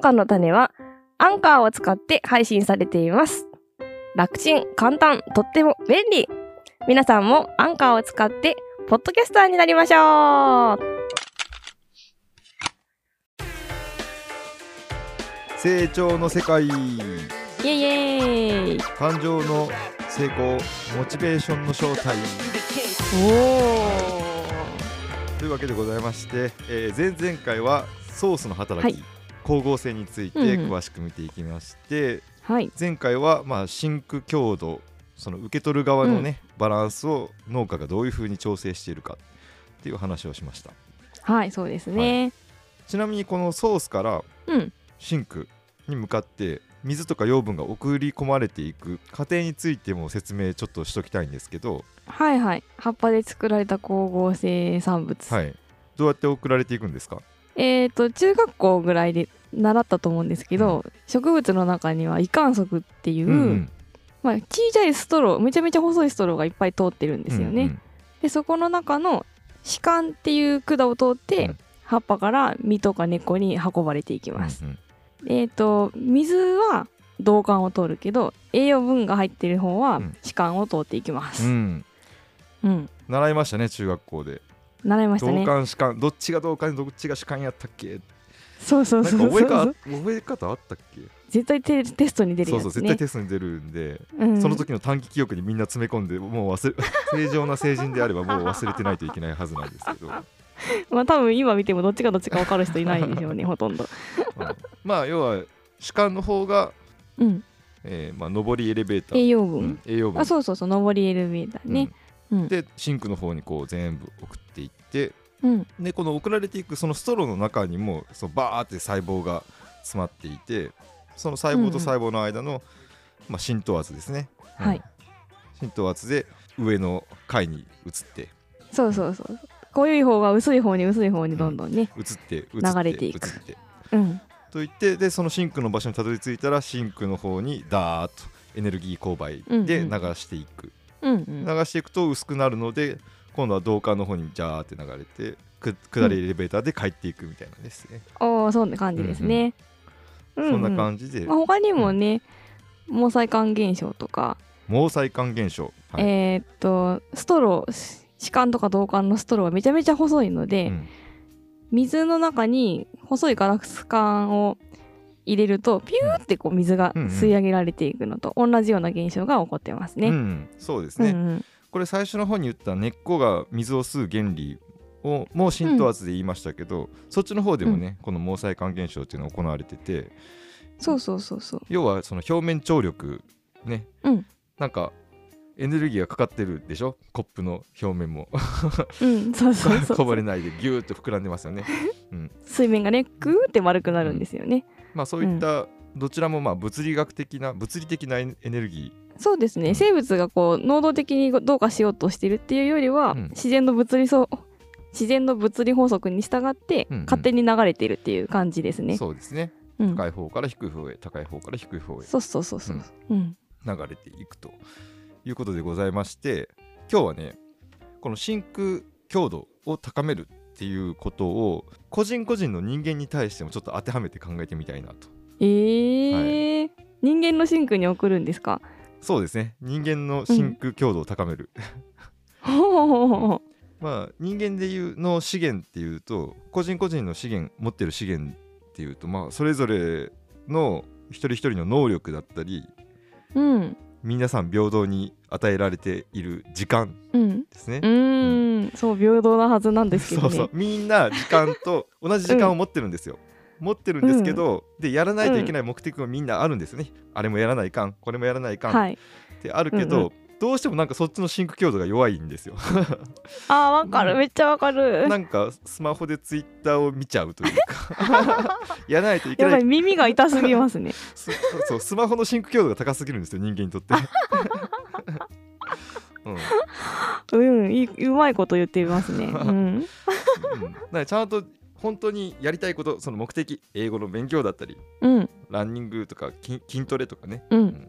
農家の種はアンカーを使って配信されています。楽ちん、簡単、とっても便利。皆さんもアンカーを使ってポッドキャスターになりましょう。成長の世界イエイイエイ感情の成功モチベーションの正体おというわけでございまして、えー前々回はソースの働き、はい光合成についてうんうん詳しく見ていきまして、はい。前回はまあ真空強度その受け取る側のね、バランスを農家がどういうふうに調整しているかっていう話をしましたはい、そうですね。ちなみにこのソースからうん。シンクに向かって水とか養分が送り込まれていく過程についても説明ちょっとしときたいんですけど、はいはい。葉っぱで作られた光合成産物。はい、どうやって送られていくんですか？えっ、と、中学校ぐらいで習ったと思うんですけど、植物の中には胃管束っていう、うんまあ、小さいストロー、めちゃめちゃ細いストローがいっぱい通ってるんですよね。うんうんで、そこの中の歯間っていう管を通って、うん葉っぱから実とか根っこに運ばれていきます。うんえっ、と、水は導管を通るけど、栄養分が入ってる方はうん歯間を通っていきます。うんうん。習いましたね中学校で習いましたね。同感主観どっちが同感どっちが主観やったっけ？そうそうそうそう覚えか覚え方あったっけ？絶対テテストに出るそうそう絶やつね。対テストに出るんで、うんその時の短期記憶にみんな詰め込んでもう忘れ 正常な成人であればもう忘れてないといけないはずなんですけど、う んまあ多分今見てもどっちがどっちか分かる人いないでしょうね ほとんど。まあ要は主観の方が、うん。えーまあ、上りエレベーター栄養分。うん栄養分あそうそうそう上りエレベーターね。うん。でシンクの方にこう全部送っていってうん。でこの送られていくそのストローの中にもそうバーって細胞が詰まっていてその細胞と細胞の間の、まあ、浸透圧ですね、うんはい浸透圧で上の階に移ってそうそうそう。濃い方が薄い方に薄い方にどんどんね。移って移って流れていく移ってうん。といってでそのシンクの場所にたどり着いたらシンクの方にダーッとエネルギー勾配でうんうん流していく、うんうん。流していくと薄くなるので今度は導管の方にジャーって流れてく下りエレベーターで帰っていくみたいなですね、おおそんな感じですね。うそんなじ。感じで、まあ他にもね毛細管現象とか、毛細管現象、はい。えーっとストロー師管とか導管のストローがめちゃめちゃ細いので、うん。水の中に細いガラス管を入れるとピューってこう水がうん。うん吸い上げられていくのと同じような現象が起こってますね。うん、そうですね、うんうん。これ最初の方に言った根っこが水を吸う原理をもう浸透圧で言いましたけど、そっちの方でもね、この毛細管現象っていうのが行われててそうそうそうそう。要はその表面張力ね、うん。なんかエネルギーがかかってるでしょ？コップの表面も。うん、そうそうそう こぼれないでギューッと膨らんでますよね、うん、水面がねグーって丸くなるんですよね。まあそういったどちらもまあ物理学的な物理的なエネルギそうですね、うん。生物がこう能動的にどうかしようとしてるっていうよりは、うん。自然の物理そう自然の物理法則に従って、うんうん。勝手に流れてるっていう感じですー、ね。そうですね。うん、高い方から低い方へ高い方から低い方へ。そうそうそうそう。うん。流れていくということでございまして今日はねこの真空強度を高めるっていうことを個人個人の人間に対してもちょっと当てはめて考えてみたいなと。えー。人間の真空に送るんですか？そうですね。人間の真空強度を高める、まあ人間でいうの資源っていうと個人個人の資源持ってる資源っていうとまあそれぞれの一人一人の能力だったりうん皆さん平等に与えられている時間うん。ですね。う。ーん。そう平等なはずなんですけどね。そうそう。みんな時間と 同じ時間を持ってるんですよ。持ってるんですけど、でやらないといけない目的がみんなあるんですよね。あれもやらないかんこれもやらないかん。っはい。てあるけど、うんうどうしてもなんかそっちのシンク強度が弱いんですよ。あーわかる。うん。めっちゃわかる。なんかスマホでツイッターを見ちゃうというか。やらないといけない。耳が痛すぎますね。すそうスマホのシンク強度が高すぎるんですよ人間にとって。うん。うんいいうまいこと言ってますね。うん。うん、ちゃんと本当にやりたいことその目的英語の勉強だったりうん。ランニングとか筋筋トレとかね、ううんん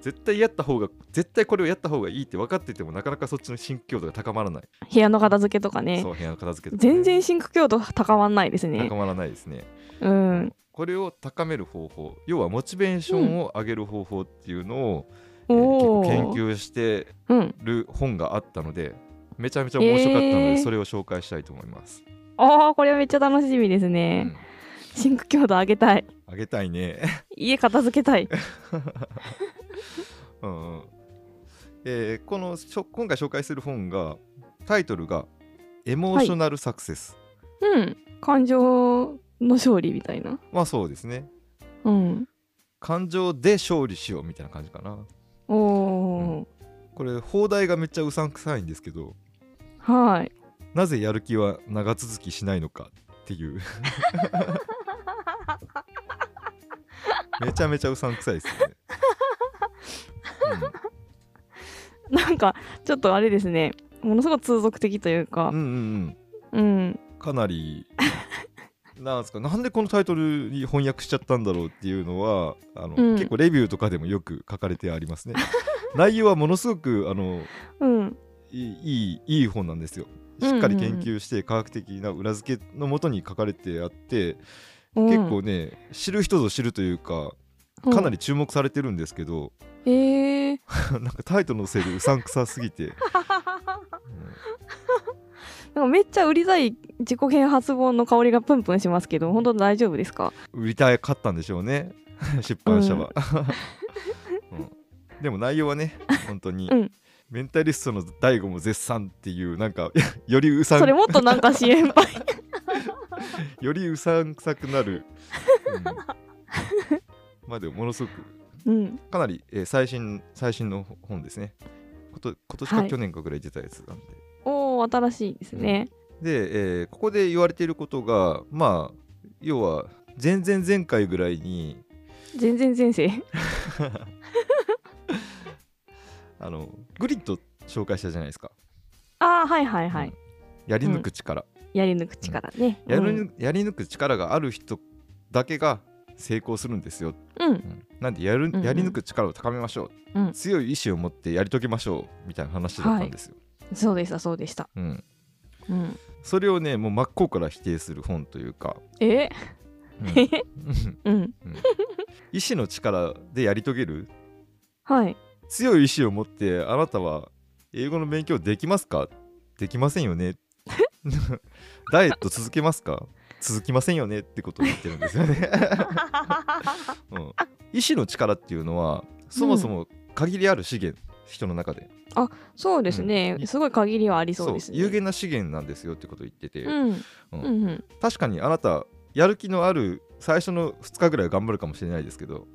絶対やった方が絶対これをやった方がいいって分かっててもなかなかそっちのシンク強度が高まらない、部屋の片付けとかねそう部屋の片付けとかね、全然シンク強度高まんないですね高まらないですねうんこれを高める方法要はモチベーションを上げる方法っていうのを、えーお結構ー研究してうん。る本があったのでめちゃめちゃ面白かったので、えーそれを紹介したいと思います。ああ、これはめっちゃ楽しみですうね。ん、シンク強度上げたい。あげたいね。家片付けたい。うんうん。えーこの今回紹介する本がタイトルが「エモーショナルサクセス」うん。感情の勝利みたいな。まあそうですね。うん。感情で勝利しようみたいな感じかな。おお、これ放題がめっちゃうさんくさいんですけどはい。なぜやる気は長続きしないのかっていう。めちゃめちゃうさんくさいですね、なんか、ちょっとあれですね。ものすごく通俗的というか。うん、うんうん。うん。うんかなりなんですかなんでこのタイトルに翻訳しちゃったんだろうっていうのはあの、うん。結構レビューとかでもよく書かれてありますね。内容はものすごくあのうん。いいいいいい本なんですよ。しっかり研究して科学的な裏付けのもとに書かれてあって、結構ね知る人ぞ知るというかかなり注目されてるんですけど、うん。え えなんかタイトルのせいでうさんくさすぎて、うんなんかめっちゃ売りたい自己啓発本の香りがプンプンしますけど、本当大丈夫ですか？売りたかったんでしょうね。出版社は、うん。でも内容はね本当に、うん。メンタリストの大悟も絶賛っていうなんかよりうさんそれもっとなんか支援パイ。よりうさんくさくなる、うん。まあでもものすごくうん。かなり、えー最新最新の本ですねこと今年かはい去年かぐらい出たやつなんで、おお、新しいですね。で、えーここで言われていることがまあ要は前々前回ぐらいに全然前世。あのグリッド紹介したじゃないですかああ、はいはいはい。やり抜く力、やり抜く力ね。ややり抜く力がある人だけが成功するんですよ、うん。うん。なんでやるやり抜く力を高めましょう、うん。強い意志を持ってやり遂げましょうみたいな話だったんですよ、そうでした、そうでした。うん、うん。それをねもう真っ向から否定する本というか、え？うん。うん。意志の力でやり遂げる？はい。強い意志を持ってあなたは英語の勉強できますか？できませんよね。ダイエット続けますか？続きませんよねってことを言ってるんですよね、うん、意志の力っていうのはそもそも限りある資源、人の中で。そうですね、うん。すごい限りはありそうですね。有限な資源なんですよってことを言ってて、うん。ううんんうん。確かにあなたやる気のある最初の2日ぐらいは頑張るかもしれないですけど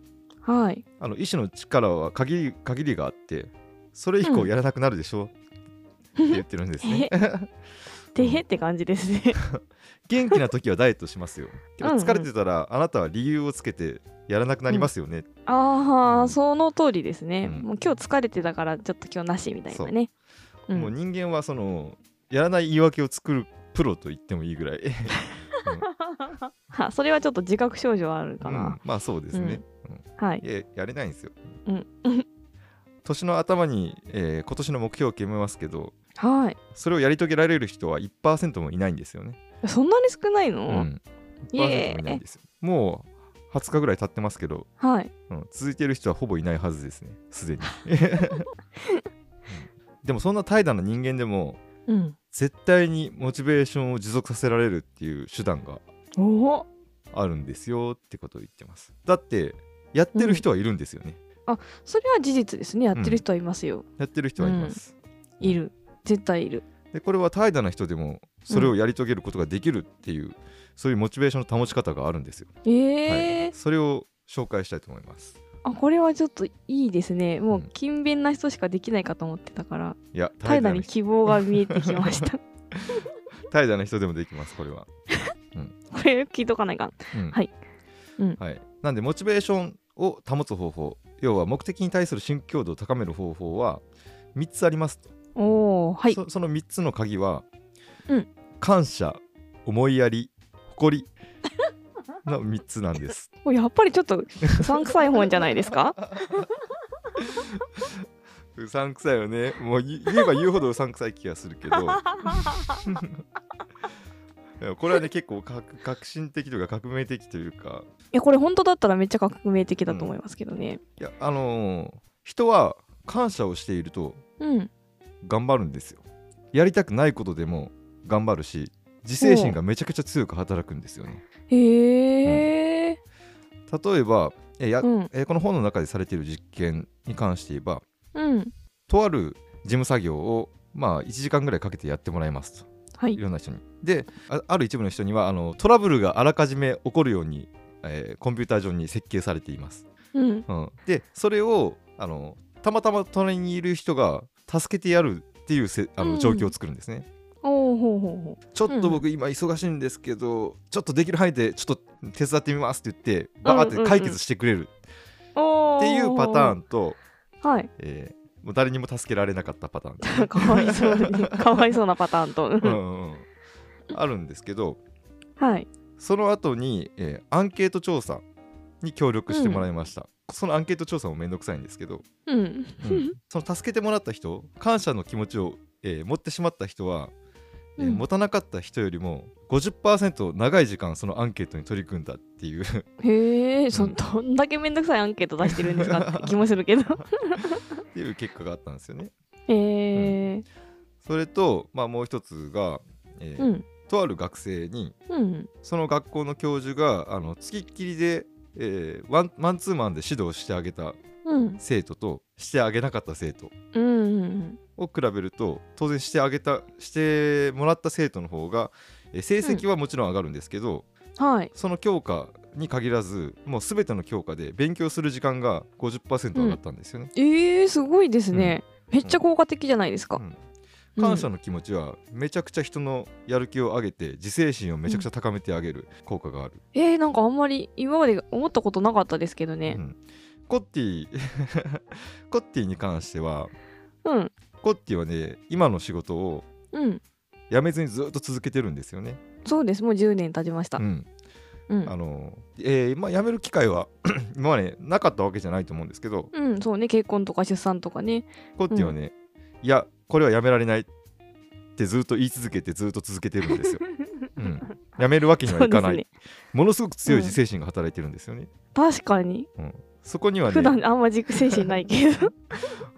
はい。あの意志の力は限り限りがあってそれ以降うん。やらなくなるでしょ、って言ってるんですね。てへって感じですね。元気な時はダイエットしますよ。疲れてたらあなたは理由をつけてやらなくなりますよね。あうんあ、その通りですね。うんもう今日疲れてたからちょっと今日なしみたいなね。うんもう人間はそのやらない言い訳を作るプロと言ってもいいぐらい。はそれはちょっと自覚症状あるかうんな。まあそうですね。はいややれないんですよ。うん。年の頭に、えー今年の目標を決めますけどはい。それをやり遂げられる人は1%もいないんですよね。そんなに少ないの、うん、イエーイ1%もいないんですよ。もう20日ぐらい経ってますけど、はい。うん、続いている人はほぼいないはずですね、すでに。うんでもそんな怠惰な人間でもうん。絶対にモチベーションを持続させられるっていう手段が。あるんですよってことを言ってます。だってやってる人はいるんですよね。それは事実ですね。やってる人はいますよ。やってる人はいます。いる。絶対いる。でこれは怠惰な人でもそれをやり遂げることができるっていう、そういうモチベーションの保ち方があるんですよ。ええはい、それを紹介したいと思います。あ、これはちょっといいですね。もううん勤勉な人しかできないかと思ってたから、いや、怠惰に希望が見えてきました。怠惰な人でもできます、これは。これ聞いとかないかん。うんはいうんはい、なんでモチベーションを保つ方法要は目的に対する新強度を高める方法は3つありますと、おお、はい。そその3つの鍵は、うん。感謝思いやり誇りの3つなんです。おやっぱりちょっとうさんくさい本じゃないですか？うさんくさいよね。もう言言えば言うほどうさんくさい気がするけど。これはね結構革革新的というか革命的というか。いやこれ本当だったらめっちゃ革命的だと思いますけどね。いやあのー人は感謝をしているとうん頑張るんですよ。やりたくないことでも頑張るし自制心がめちゃくちゃ強く働くんですよね。へえ。例えばえや、うん。えこの本の中でされている実験に関して言えばうん。とある事務作業をまあ1時間ぐらいかけてやってもらいますと。はい。いろんな人に。であある一部の人にはあのトラブルがあらかじめ起こるように、えーコンピューター上に設計されています、うん。うん、でそれをあのたまたま隣にいる人が助けてやるっていうせあうん。の状況を作るんですね、おおほうほうほちょっと僕今忙しいんですけど、ちょっとできる範囲でちょっと手伝ってみますって言ってバーって解決してくれる。っていうパターンと、ンはい。えーもう誰にも助けられなかったパターン かわいそうに かわいそうなパターンと、うんうんうん。あるんですけどはい。その後に、えーアンケート調査に協力してもらいました、そのアンケート調査もめんどくさいんですけど、うん。うん。その助けてもらった人感謝の気持ちを、えー持ってしまった人は、えーうん。持たなかった人よりも50%長い時間そのアンケートに取り組んだっていう。へえ、そうん。どんだけめんどくさいアンケート出してるんですか？っ て気もするけど。っていう結果があったんですよね。へえそれと、まあ、もう一つが、えーうん。とある学生にうん。その学校の教授があの付きっきりで、えーワンマンツーマンで指導してあげたうん。生徒としてあげなかった生徒うんうんを比べると当然してあげたしてもらった生徒の方が、えー成績はもちろん上がるんですけど、はい。その教科に限らずもう全ての教科で勉強する時間が50%上がったんですよね。えー、すごいですね、めっちゃ効果的じゃないですか、うん感謝の気持ちはめちゃくちゃ人のやる気を上げて自制心をめちゃくちゃ高めてあげる効果がある。えー、なんかあんまり今まで思ったことなかったですけどね。うん。コッティ コッティに関してはうん。コッティはね今の仕事をうん。辞めずにずっと続けてるんですよね。そうです。もう10年経ちました。うん。うん。あのえーまあ、辞める機会は 今までなかったわけじゃないと思うんですけどうんそうね。結婚とか出産とかね。コッティはね、いやこれはやめられないってずっと言い続けてずっと続けてるんですよ。うん、やめるわけにはいかない、ね。ものすごく強い自制心が働いてるんですよね。確かに。そこにはね普、段あんま軸精神ないけど、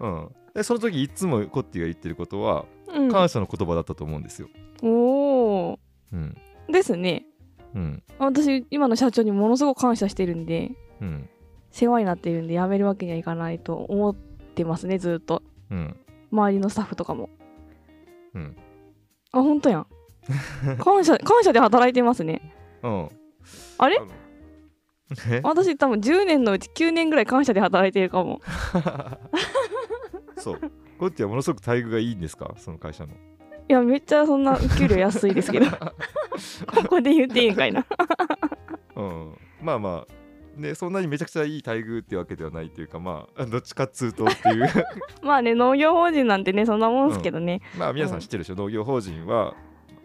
うん、でその時いつもコッティが言ってることはうん、感謝の言葉だったと思うんですよ。おおうん。ですね。うん。私今の社長にものすごく感謝してるんでうん。世話になっているんで辞めるわけにはいかないと思ってますねずっと。うん周りのスタッフとかも。うん。あ本当やん。感謝感謝で働いてますね。うん。あれ？私多分10年のうち9年ぐらい感謝で働いてるかも。そう。コッティはものすごく待遇がいいんですか？その会社の。いやめっちゃそんな給料安いですけどここで言っていいんかいなうん、まあまあねそんなにめちゃくちゃいい待遇ってわけではないというかまあどっちかっつうとっていう。まあね農業法人なんてねそんなもんすけどね、まあ皆さん知ってるでしょ？農業法人は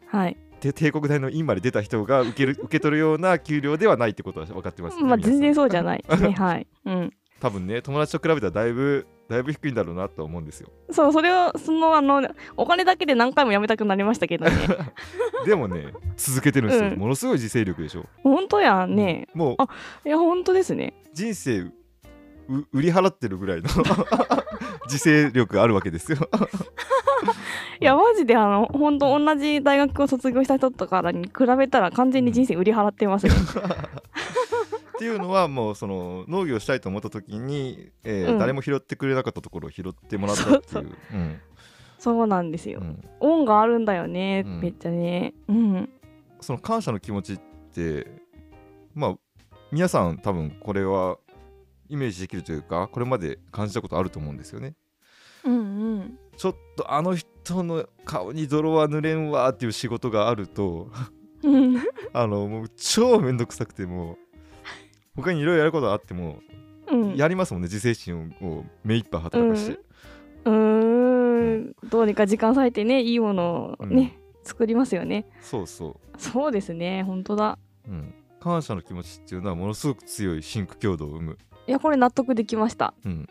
はい。て帝国大の院まで出た人が受ける 受け取るような給料ではないってことは分かってます、ね、まあ全然そうじゃないですね。はい。うん。多分ね友達と比べたらだいぶだいぶ低いんだろうなと思うんですよ。そうそれをそのあのお金だけで何回も辞めたくなりましたけどね。でもね続けてるんですよ、うん。ものすごい自制力でしょ。本当やんね。もうあいや本当ですね。人生う売り払ってるぐらいの 自制力があるわけですよ。いやマジであの本当同じ大学を卒業した人とかに比べたら完全に人生売り払ってますね っていうのはもうその農業したいと思った時に、えーうん。誰も拾ってくれなかったところを拾ってもらったっていう。そうう。ん。そうなんですよ、うん。恩があるんだよね、うんめっちゃね。うん。その感謝の気持ちってまあ皆さん多分これはイメージできるというかこれまで感じたことあると思うんですよね。うんうん。ちょっとあの人の顔に泥は塗れんわっていう仕事があるとうん。あのもう超めんどくさくても他にいろいろやることがあってもうん。やりますもんね自制心をを目いっぱい働かして。うーん。どうにか時間割いてねいいものをね、作りますよね。そうそう。そうですね本当だ。うん、感謝の気持ちっていうのはものすごく強いシンク強度を生む、いやこれ納得できました。うん、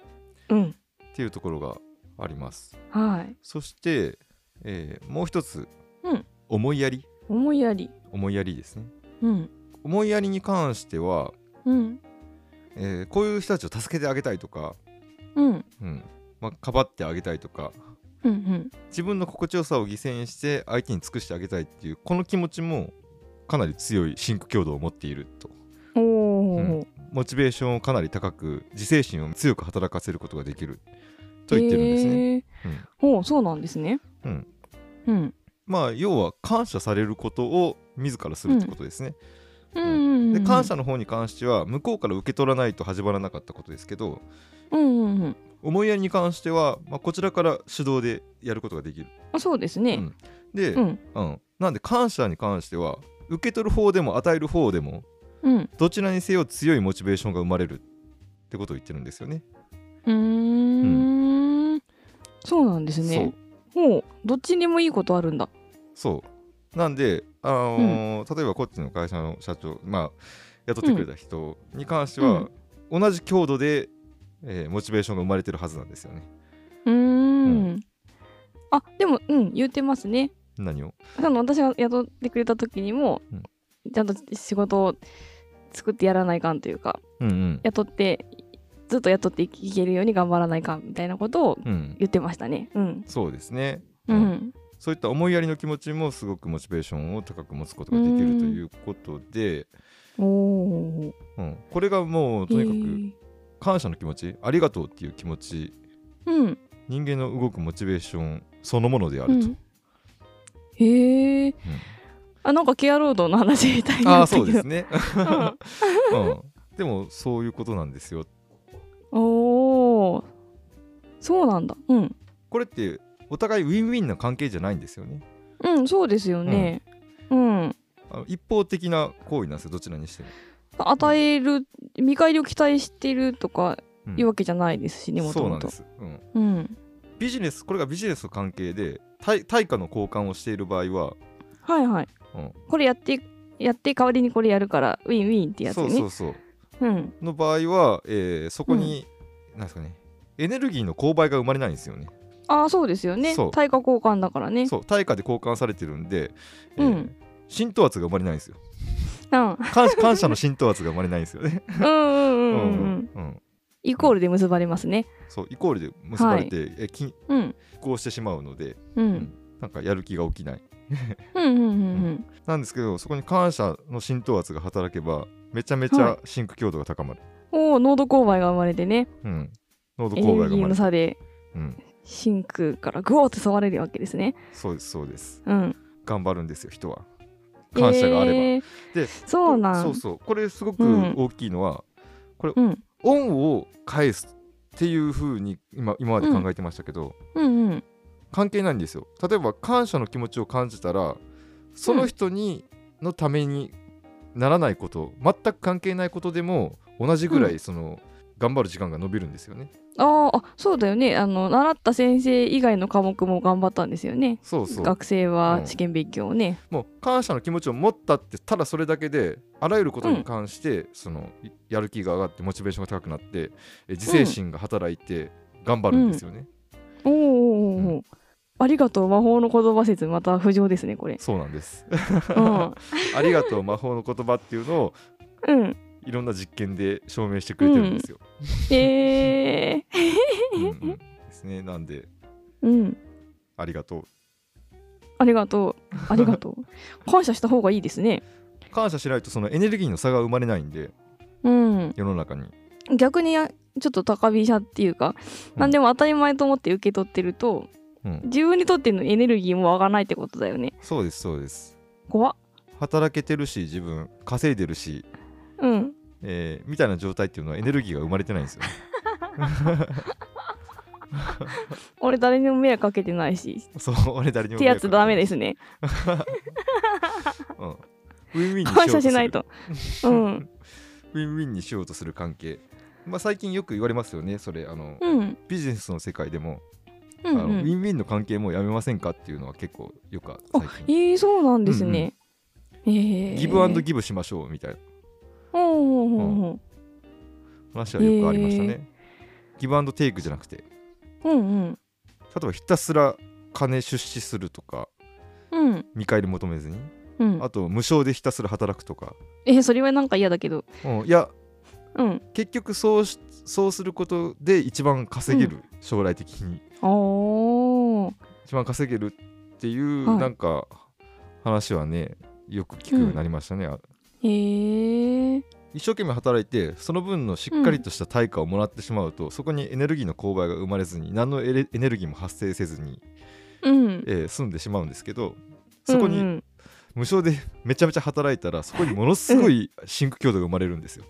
うん。っていうところがあります。はい。そして、えーもう一つ、うん。思いやり。思いやり。思いやりですね。うん。思いやりに関しては、うん。えーこういう人たちを助けてあげたいとか、うん。うんまあ、かばってあげたいとかうん。自分の心地よさを犠牲にして相手に尽くしてあげたいっていうこの気持ちもかなり強いシンク強度を持っているとおお、うんモチベーションをかなり高く自制心を強く働かせることができると言ってるんですね、へーおお、そうなんですね。うんうん。まあ要は感謝されることを自らするってことですね、うんうんうん。で感謝の方に関しては向こうから受け取らないと始まらなかったことですけどうんうんうん。思いやりに関しては、まあ、こちらから主導でやることができる、あ、そうですね。うんで、うん。うん、なんで感謝に関しては受け取る方でも与える方でもうん。どちらにせよ強いモチベーションが生まれるってことを言ってるんですよね。うーん。そうなんですね。ほう、どっちにもいいことあるんだ。そうなんで、あのー例えばこっちの会社の社長まあ雇ってくれた人に関しては、同じ強度で、えーモチベーションが生まれてるはずなんですよね。うーん。うあ、でも、うん、言ってますね。何を？あの私が雇ってくれた時にも、うんちゃんと仕事を作ってやらないかんというかうんうん。雇ってずっと雇っていけるように頑張らないかんみたいなことをうん、言ってましたね。うん。そうですね。うん。そういった思いやりの気持ちもすごくモチベーションを高く持つことができるということで、おお。うん、これがもうとにかく感謝の気持ちありがとうっていう気持ちうん。人間の動くモチベーションそのものであると。うん。へえ。あ、なんかケアロードの話みたいなったけど。そうですね、うんうん、でもそういうことなんですよおお。そうなんだ。うん。これってお互いウィンウィンな関係じゃないんですよねうん、そうですよね。うん。あの一方的な行為なんですよどちらにしても、与える、見返りを期待してるとかうんいうわけじゃないですしね、もともとそうなんで。す、うん、うん。ビジネスこれがビジネスの関係で対対価の交換をしている場合は、はいはい。うんこれやって、やって代わりにこれやるから、ウィンウィンってやつよね。そうそうそううん。の場合は、えーそこに、なんですかねエネルギーの購買が生まれないんですよねああ、そうですよねそう。対価交換だからね。そう対価で交換されてるんで、えーうん浸透圧が生まれないんですようん。感感謝の浸透圧が生まれないんですよねうんうんうんうん。うんうんイコールで結ばれますね。そうイコールで結ばれて、えきうん。こうしてしまうのでうん。なんかやる気が起きないうんうんうんうん。なんですけどそこに感謝の浸透圧が働けばめちゃめちゃシンク強度が高まる、おお、濃度勾配が生まれてね。うん濃度勾配が生まれる、差でうん、真空からグオーって触れるわけですね。そうですそうですうん。頑張るんですよ人は感謝があれば、えーでそうなん。そうそうこれすごくうん大きいのは、うん。恩を返すっていう風に今今まで考えてましたけど、うんうん。関係ないんですよ例えば感謝の気持ちを感じたらその人にのためにならないこと、全く関係ないことでも同じぐらういその、頑張る時間が伸びるんですよねあーあ、そうだよね。あの、習った先生以外の科目も頑張ったんですよね。そうそう学生は試験勉強をね。もう感謝の気持ちを持ったってただそれだけであらゆることに関して、そのいやる気が上がってモチベーションが高くなってえ自制心が働いて頑張るんですよね、おーおーおーおーありがとう魔法の言葉説また浮上ですねこれ。そうなんですうん。ありがとう魔法の言葉っていうのをうん。いろんな実験で証明してくれてるんですよ、えー。うんうんですねなんでうん。ありがとうありがとう。ありがとう。感謝した方がいいですね。感謝しないとそのエネルギーの差が生まれないんでうん。世の中に逆にやちょっと高飛車っていうか、うん何でも当たり前と思って受け取ってると、うん自分にとってのエネルギーも上がらないってことだよね。そうですそうです怖っ。働けてるし自分稼いでるし、うん。えーみたいな状態っていうのはエネルギーが生まれてないんですよね俺誰にも迷惑かけてないし。そう俺誰にもってやつダメでですね。うん、ウィンウィンに感謝しないと。うん。ウィンウィンにしようとする関係まあ最近よく言われますよねそれあの、うん。ビジネスの世界でも、うん、あのウうん。ィンウィンの関係もうやめませんかっていうのは結構よく最近えー、そうなんですね。えー、ギブアンドギブしましょうみたいなほうほうほうほ話はよくありましたね、ギブアンドテイクじゃなくて。う。うんうん。例えばひたすら金出資するとかうん。見返り求めずに。ううん。あと無償でひたすら働くとか、えそれはなんか嫌だけど。うん、いやうん。結局そうしそうすることで一番稼げる、将来的に。一番稼げるっていう、はい。なんか話はねよく聞くようになりましたね、あへえ一生懸命働いてその分のしっかりとした対価をもらってしまうと、そこにエネルギーの勾配が生まれずに何のエネルギーも発生せずに、うん。えー済んでしまうんですけどそこにうん。うん無償でめちゃめちゃ働いたらそこにものすごい シンク強度が生まれるんですよ。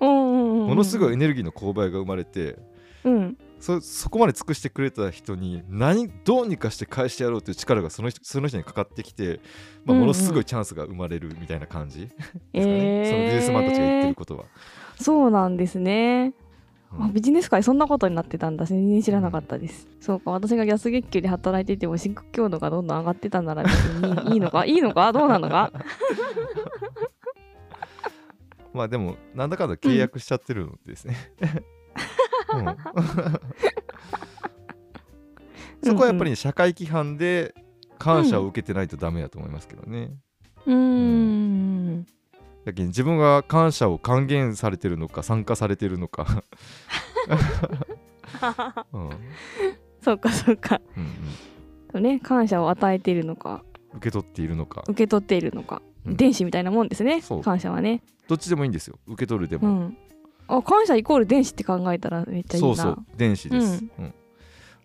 うんうんうんものすごいエネルギーの勾配が生まれてうんそそこまで尽くしてくれた人に何どうにかして返してやろうという力がその人その人にかかってきて、まあ、うんうん。ものすごいチャンスが生まれるみたいな感じですかね、えー。そのビジネスマンたちが言ってることは。そうなんですね。うん。あビジネス界そんなことになってたんだ。全然知らなかったです、そうか。私が安月給で働いててもシンク強度がどんどん上がってたなら別にいい いいのか？いいのか？どうなのか？まあでもなんだかんだ契約しちゃってるのですね。う ん そこはやっぱりね、社会規範で感謝を受けてないとダメだと思いますけどね。うーん。だけど自分が感謝を還元されてるのか参加されてるのか、うんうんそうか。そうかうん。そうね感謝を与えているのか。受け取っているのか。受け取っているのか、うん。電子みたいなもんですね感謝はね。どっちでもいいんですよ。受け取るでも、うんあ感謝イコール電子って考えたらめっちゃいいな。そうそう電子です、うん。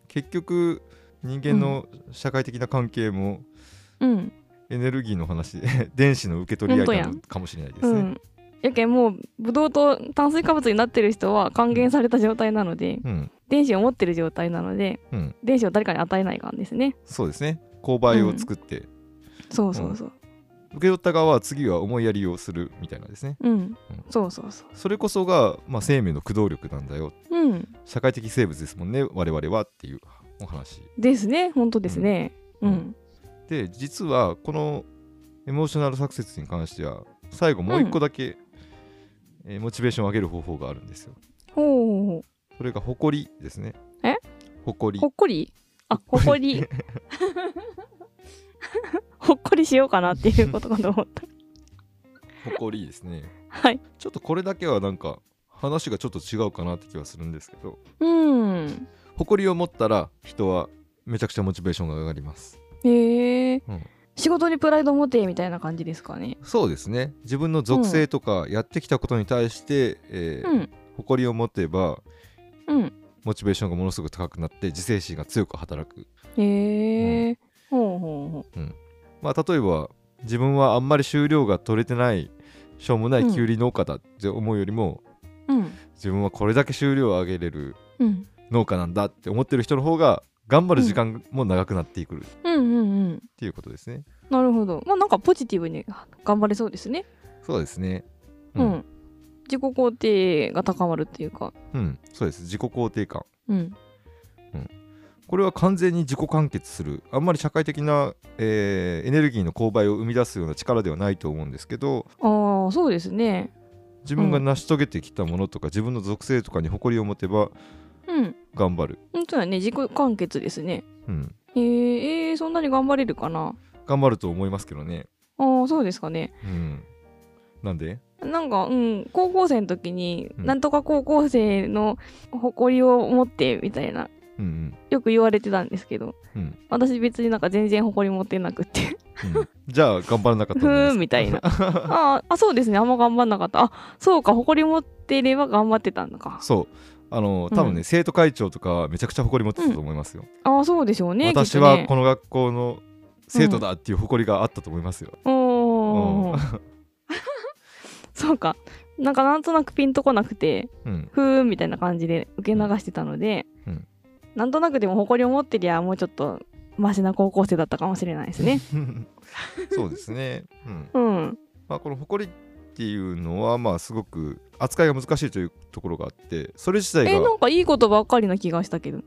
結局人間の社会的な関係もうん。エネルギーの話で 電子の受け取り合いなのかもしれないですね、うん。やけんもうブドウと炭水化物になってる人は還元された状態なのでうん。電子を持ってる状態なのでうん、電子を誰かに与えないかんですね。そうですね。購買を作って、そうそうそう受け取った側は次は思いやりをするみたいなですね。うん、そうそうそう。それこそが、まあ、生命の駆動力なんだよ。うん。社会的生物ですもんね我々はっていうお話。ですね。本当ですね。ううん。ん。で実はこのエモーショナルサクセスに関しては最後もう一個だけ、えーモチベーションを上げる方法があるんですよ。ほうほうほう。それが誇りですね。え？誇り。ほっこり？あほっこり ほっこりしようかなっていうことかと思った。誇りですね。はい。ちょっとこれだけはなんか話がちょっと違うかなって気はするんですけど。うん。誇りを持ったら人はめちゃくちゃモチベーションが上がります。へえ、うん。仕事にプライドを持てみたいな感じですかね。そうですね。自分の属性とかやってきたことに対して、えーうん。誇りを持てばうん。モチベーションがものすごく高くなって自制心が強く働く、へえ、ほうほうほまあ、例えば自分はあんまり収量が取れてないしょうもないきゅうり農家だって思うよりも、ううん。自分はこれだけ収量を上げれるうん。農家なんだって思ってる人の方が頑張る時間も長くなってくる。っうんうんうん。ていうことですね。なるほど。まあなんかポジティブに頑張れそうですね。そうですね。うん、自己肯定が高まるっていうか。うん、そうです。自己肯定感。うんこれは完全に自己完結する。あんまり社会的な、えーエネルギーの勾配を生み出すような力ではないと思うんですけど、ああそうですね。自分が成し遂げてきたものとか、自分の属性とかに誇りを持てばうん。頑張る。本当だね。自己完結ですね。うん、えー、えー、そんなに頑張れるかな？頑張ると思いますけどね。ああそうですかね。うん、なんで？なんか、うん、高校生の時に、うん。なんとか高校生の誇りを持ってみたいなうんよく言われてたんですけどうん。うん私別になんか全然誇り持ってなくて。うん、じゃあ頑張らなかったふんですーんみたいな。あーあそうですね。あんま頑張んなかった。あそうか。誇り持ってれば頑張ってたのか。そう。あの多分ね、うん。生徒会長とかはめちゃくちゃ誇り持ってたと思いますよ。ああそうでしょうね私はこの学校の生徒だっていう誇りがあったと思いますよ。おー。そうか。なんかなんとなくピンとこなくてうん、ふーんみたいな感じで受け流してたので、うんなんとなくでも誇りを持ってりゃもうちょっとマシな高校生だったかもしれないですね。そうですね。うんうん。まあ、この誇りっていうのはまあすごく扱いが難しいというところがあってそれ自体えが、なんかいいことばっかりな気がしたけど。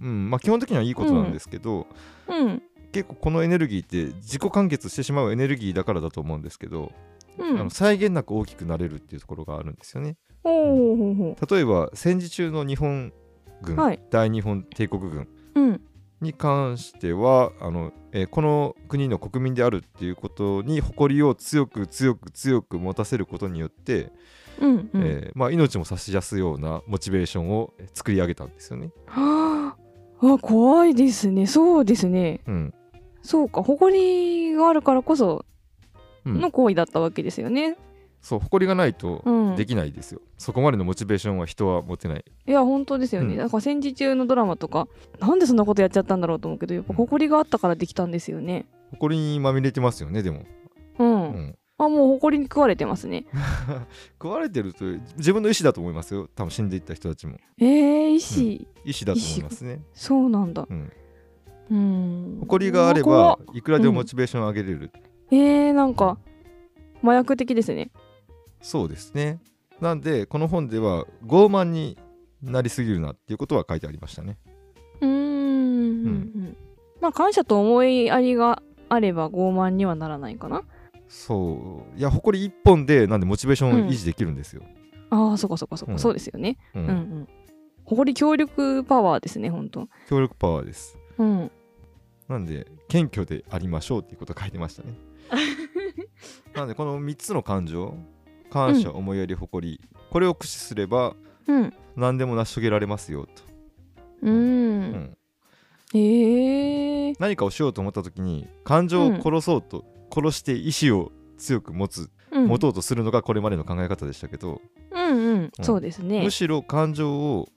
うんまあ、基本的にはいいことなんですけど、うん。結構このエネルギーって自己完結してしまうエネルギーだからだと思うんですけど、うん。あの際限なく大きくなれるっていうところがあるんですよね。ほう例えば戦時中の日本軍、はい大日本帝国軍う。うん。に関してはあの、えーこの国の国民であるっていうことに誇りを強く強く強く持たせることによって、うんうん。えーまあ、命も差し出すようなモチベーションを作り上げたんですよね。はあ、あ怖いですね。そうですね。うんそうか、誇りがあるからこそうんの行為だったわけですよね。そう誇りがないとうん。できないですよ、そこまでのモチベーションは人は持てないいや、本当ですよね。うんだから戦時中のドラマとか、なんでそんなことやっちゃったんだろうと思うけど、やっぱ誇りがあったからできたんですよね。誇りにまみれてますよねでも、うん。うん、あ、もう誇りに食われてますね。食われてると自分の意思だと思いますよ多分死んでいった人たちもえー、医師、意思だと思いますね、そうなんだ。うん、うん。誇りがあればいくらでもモチベーションを上げれる、えー、なんか、麻薬的ですね。そうですね。なんでこの本では傲慢になりすぎるなっていうことは書いてありましたね。うーん。うん。まあ、感謝と思いやりがあれば傲慢にはならないかな。そう。いや誇り一本でなんでモチベーションを維持できるんですよ、ああ、そっかそっかそっか、うん。そうですよね。うん。うんうん。誇り協力パワーですね、本当。協力パワーです。うん。なんで謙虚でありましょうっていうこと書いてましたね。なんでこの3つの感情感謝、う思いやり誇りこれを駆使すればうん。何でも成し遂げられますよと、う。うんんええー。何かをしようと思った時に感情を殺そうと、殺して意志を強く持つ、うん、持とうとするのがこれまでの考え方でしたけど、うんうん。そうですねむ。しろ感情を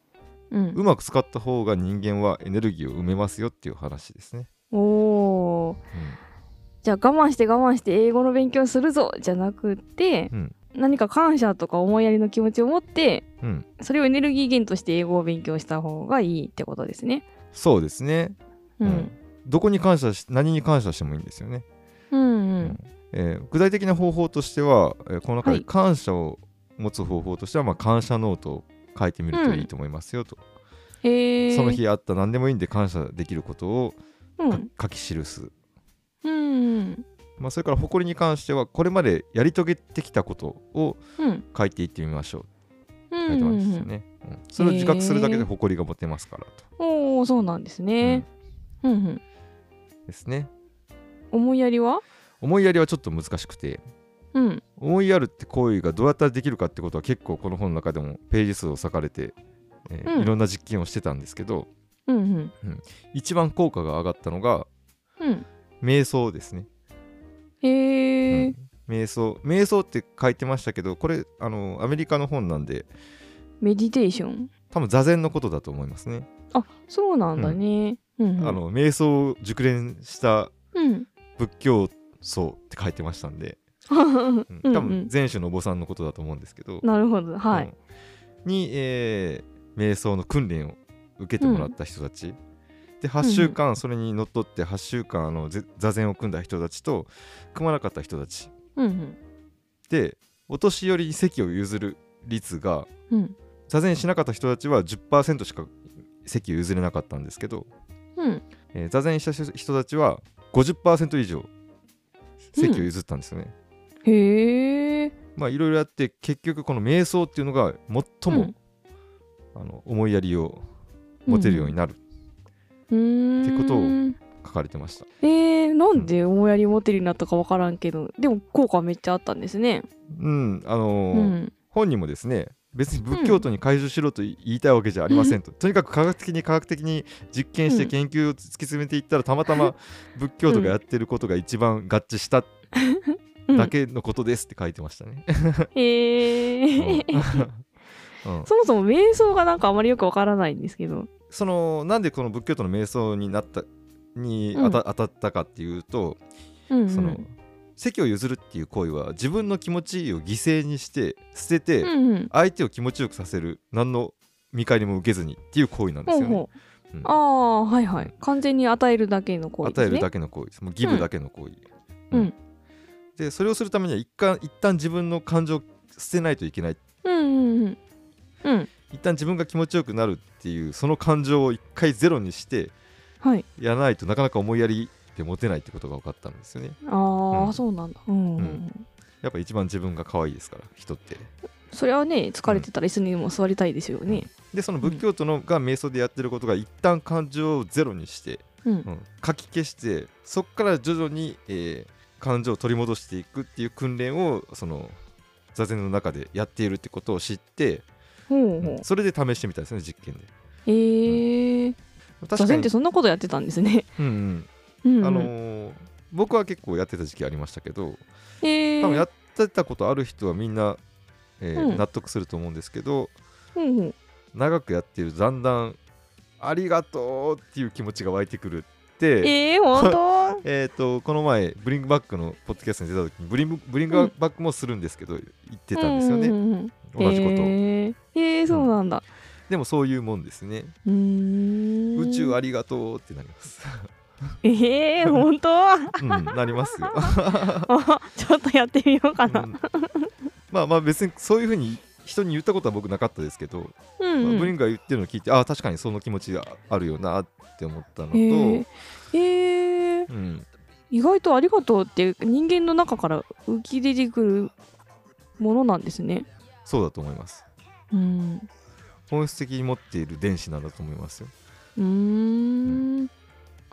うまく使った方が人間はエネルギーを埋めますよっていう話ですね、おお。じゃあ我慢して我慢して英語の勉強するぞじゃなくて、うん何か感謝とか思いやりの気持ちを持ってうんうん、それをエネルギー源として英語を勉強した方がいいってことですね。そうですね、うん。うんどこに感謝し何に感謝してもいいんですよねうんうん。えー具体的な方法としては、えーこの中ではい感謝を持つ方法としては、まあ、感謝ノートを書いてみるといいと思いますよと、へえ。その日あった何でもいいんで感謝できることを。書き記す、うん。まあ、それから誇りに関してはこれまでやり遂げてきたことをうん。書いていってみましょう。うん書いてますよね、うん。それを自覚するだけで誇りが持てますからと、おお、そうなんですね。うん。うん。ですね。思いやりは？思いやりはちょっと難しくて。うん。思いやるって行為がどうやったらできるかってことは結構この本の中でもページ数を割かれて、えーうん。いろんな実験をしてたんですけど。うん。うん。一番効果が上がったのがうん。瞑想ですね、へえ。うん瞑想瞑想って書いてましたけどこれあのアメリカの本なんでメディテーション多分座禅のことだと思いますね、あ、そうなんだね。うんうん。あの瞑想を熟練したうん。仏教僧って書いてましたんで、うん多分禅宗のお坊さんのことだと思うんですけど、なるほど。はい。うんに、えー瞑想の訓練を受けてもらった人たち、で8週間それにのっとって8週間あのぜ座禅を組んだ人たちと組まなかった人たちうんうん。でお年寄りに席を譲る率がうん。座禅しなかった人たちは10%しか席を譲れなかったんですけど、うん。えー座禅した人たちは50%以上席を譲ったんですよね。へえ。まあいろいろやって結局この瞑想っていうのが最も、あの思いやりを持てるようになるうん。ってことをうん書かれてました。えー、なんで思いやり持てるようになったかわからんけど、でも効果めっちゃあったんですね。うん、あのーうん。本にもですね別に仏教徒に解除しろと言いたいわけじゃありませんと、とにかく科学的に科学的に実験してうん研究を突き詰めていったらたまたま仏教徒がやってることが一番合致したうんだけのことですって書いてましたね。へえ。うん そもそも瞑想がなんかあまりよくわからないんですけど。そのなんでこの仏教徒の瞑想になったに当た,、当たったかっていうと、うん、うん。その席を譲るっていう行為は自分の気持ちを犠牲にして捨てて、うんうん。相手を気持ちよくさせる何の見返りも受けずにっていう行為なんですよね。ほうほう。うんああ、はいはい。完全に与えるだけの行為ですね。与えるだけの行為です。もうギブだけの行為。うんでそれをするためには一回一旦自分の感情を捨てないといけない。うんうんうん。うん。一旦自分が気持ちよくなるっていうその感情を一回ゼロにしてはい。やらないとなかなか思いやりで持てないってことが分かったんですよね。ああ、うんそうなんだ。うん、うんうんやっぱ一番自分が可愛いですから人って。それはね、疲れてたら椅子にも座りたいですよね。でその仏教徒のが瞑想でやってることが一旦感情をゼロにしてうんうん、書き消してそこから徐々に、えー感情を取り戻していくっていう訓練をその座禅の中でやっているってことを知って、ほううん。ほうそれで試してみたんですね実験で。えー、座禅ってそんなことやってたんですね。うんうん。う、うん。んあのー僕は結構やってた時期ありましたけどえー、多分やってたことある人はみんな、えーうん。納得すると思うんですけどうんうん。長くやっているとだんだんありがとうっていう気持ちが湧いてくるって、えー、本当？えー、とこの前ブリングバックのポッドキャストに出た時にブリングブリングバックもするんですけど、言ってたんですよね、うんうんうん同じこと。を、えー、えー、そうなんだ。でもそういうもんですね、宇宙ありがとうってなります、えー、本当？うん、なりますよ、あ ちょっとやってみようかな。うん。まあまあ別にそういうふうに人に言ったことは僕なかったですけど、うん、まあ、ブリンが言ってるのを聞いてああ確かにその気持ちがあるよなって思ったのと、えー、えー、うん、意外とありがとうって人間の中から浮き出てくるものなんですね。そうだと思いますうん。本質的に持っている電子なんだと思いますようーん。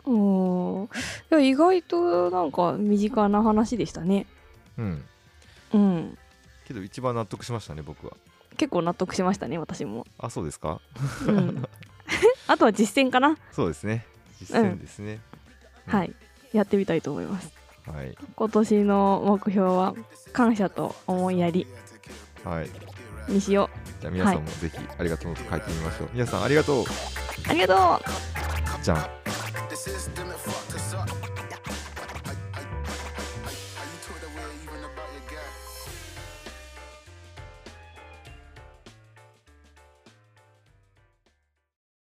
おーいや意外となんか身近な話でしたね。うんうん。けど一番納得しましたね僕は結構納得しましたね私も。あそうですか？うん。あとは実践かな。そうですね実践ですね、うんはい。やってみたいと思います。はい今年の目標は感謝と思いやりはい。にしよじゃあ皆さんもぜひありがとうと書いてみましょう、皆さんありがとうう。ありがとう。じゃん